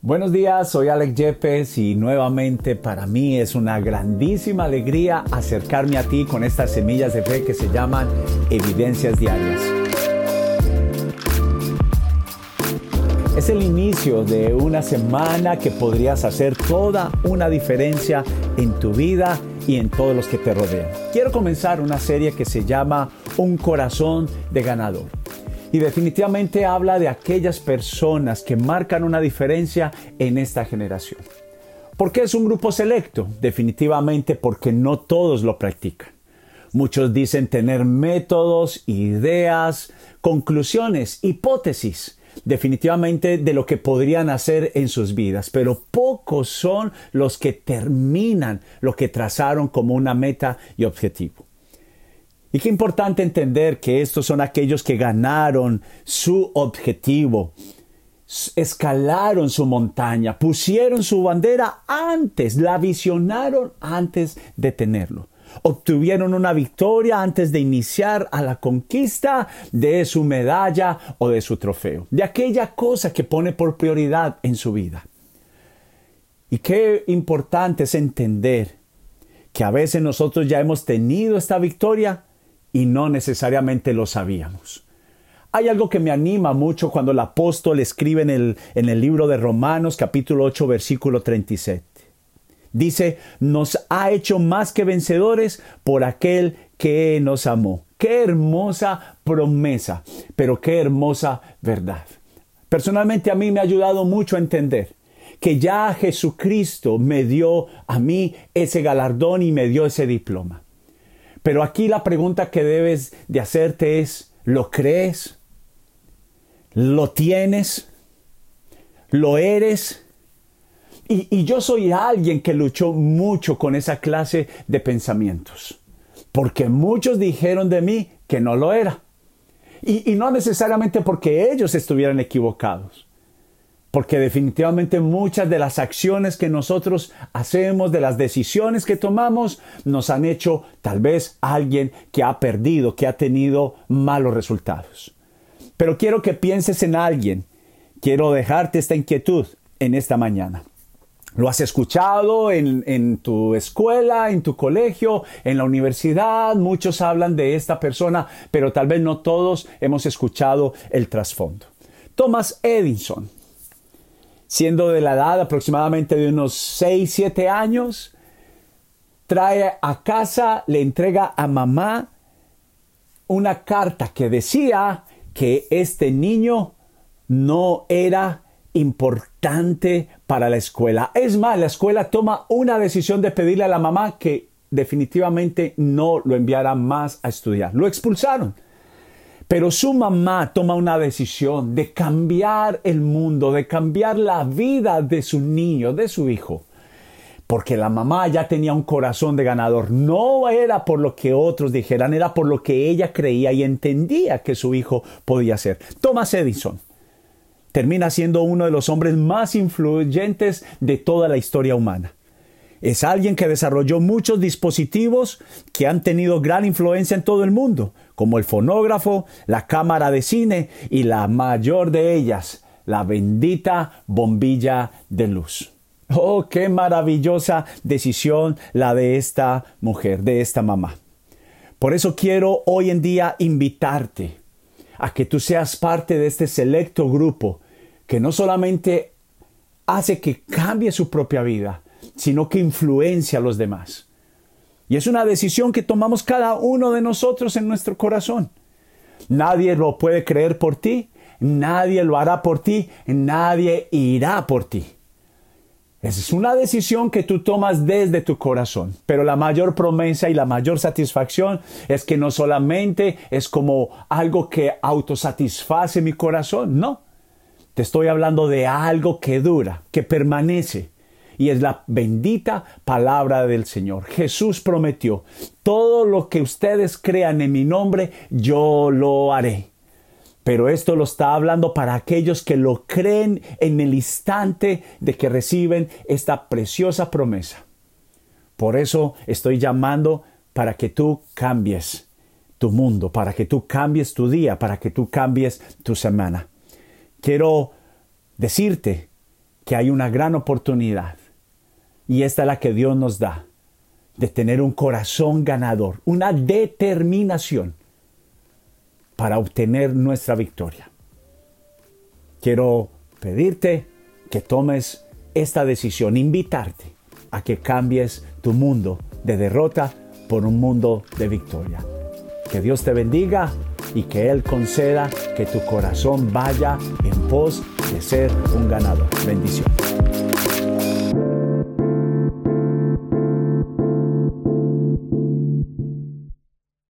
Buenos días, soy Alex Yepes y nuevamente para mí es una grandísima alegría acercarme a ti con estas semillas de fe que se llaman evidencias diarias. Es el inicio de una semana que podrías hacer toda una diferencia en tu vida y en todos los que te rodean. Quiero comenzar una serie que se llama Un corazón de ganador y definitivamente habla de aquellas personas que marcan una diferencia en esta generación. ¿Por qué es un grupo selecto? Definitivamente porque no todos lo practican. Muchos dicen tener métodos, ideas, conclusiones, hipótesis, definitivamente de lo que podrían hacer en sus vidas, pero pocos son los que terminan lo que trazaron como una meta y objetivo. Y qué importante entender que estos son aquellos que ganaron su objetivo, escalaron su montaña, pusieron su bandera antes, la visionaron antes de tenerlo. Obtuvieron una victoria antes de iniciar a la conquista de su medalla o de su trofeo, de aquella cosa que pone por prioridad en su vida. Y qué importante es entender que a veces nosotros ya hemos tenido esta victoria, y no necesariamente lo sabíamos. Hay algo que me anima mucho cuando el apóstol escribe en el, en el libro de Romanos capítulo 8 versículo 37. Dice, nos ha hecho más que vencedores por aquel que nos amó. Qué hermosa promesa, pero qué hermosa verdad. Personalmente a mí me ha ayudado mucho a entender que ya Jesucristo me dio a mí ese galardón y me dio ese diploma. Pero aquí la pregunta que debes de hacerte es, ¿lo crees? ¿Lo tienes? ¿Lo eres? Y, yo soy alguien que luchó mucho con esa clase de pensamientos, porque muchos dijeron de mí que no lo era. Y, y no necesariamente porque ellos estuvieran equivocados, porque definitivamente muchas de las acciones que nosotros hacemos, de las decisiones que tomamos, nos han hecho tal vez alguien que ha perdido, que ha tenido malos resultados. Pero quiero que pienses en alguien. Quiero dejarte esta inquietud en esta mañana. Lo has escuchado en, tu escuela, en tu colegio, en la universidad. Muchos hablan de esta persona, pero tal vez no todos hemos escuchado el trasfondo. Thomas Edison siendo de la edad aproximadamente de unos 6, 7 años, trae a casa, le entrega a mamá una carta que decía que este niño no era importante para la escuela. Es más, la escuela toma una decisión de pedirle a la mamá que definitivamente no lo enviara más a estudiar. Lo expulsaron. Pero su mamá toma una decisión de cambiar el mundo, de cambiar la vida de su niño, de su hijo. Porque la mamá ya tenía un corazón de ganador. No era por lo que otros dijeran, era por lo que ella creía y entendía que su hijo podía ser. Thomas Edison termina siendo uno de los hombres más influyentes de toda la historia humana. Es alguien que desarrolló muchos dispositivos que han tenido gran influencia en todo el mundo, como el fonógrafo, la cámara de cine y la mayor de ellas, la bendita bombilla de luz. Oh, qué maravillosa decisión la de esta mujer, de esta mamá. Por eso quiero hoy en día invitarte a que tú seas parte de este selecto grupo que no solamente hace que cambie su propia vida, sino que influencia a los demás. Y es una decisión que tomamos cada uno de nosotros en nuestro corazón. Nadie lo puede creer por ti, nadie lo hará por ti, nadie irá por ti. Esa es una decisión que tú tomas desde tu corazón, pero la mayor promesa y la mayor satisfacción es que no solamente es como algo que autosatisface mi corazón, no. Te estoy hablando de algo que dura, que permanece, y es la bendita palabra del Señor. Jesús prometió, todo lo que ustedes crean en mi nombre, yo lo haré. Pero esto lo está hablando para aquellos que lo creen en el instante de que reciben esta preciosa promesa. Por eso estoy llamando para que tú cambies tu mundo, para que tú cambies tu día, para que tú cambies tu semana. Quiero decirte que hay una gran oportunidad y esta es la que Dios nos da de tener un corazón ganador, una determinación para obtener nuestra victoria. Quiero pedirte que tomes esta decisión, invitarte a que cambies tu mundo de derrota por un mundo de victoria. Que Dios te bendiga y que Él conceda que tu corazón vaya en pos de ser un ganador. Bendiciones.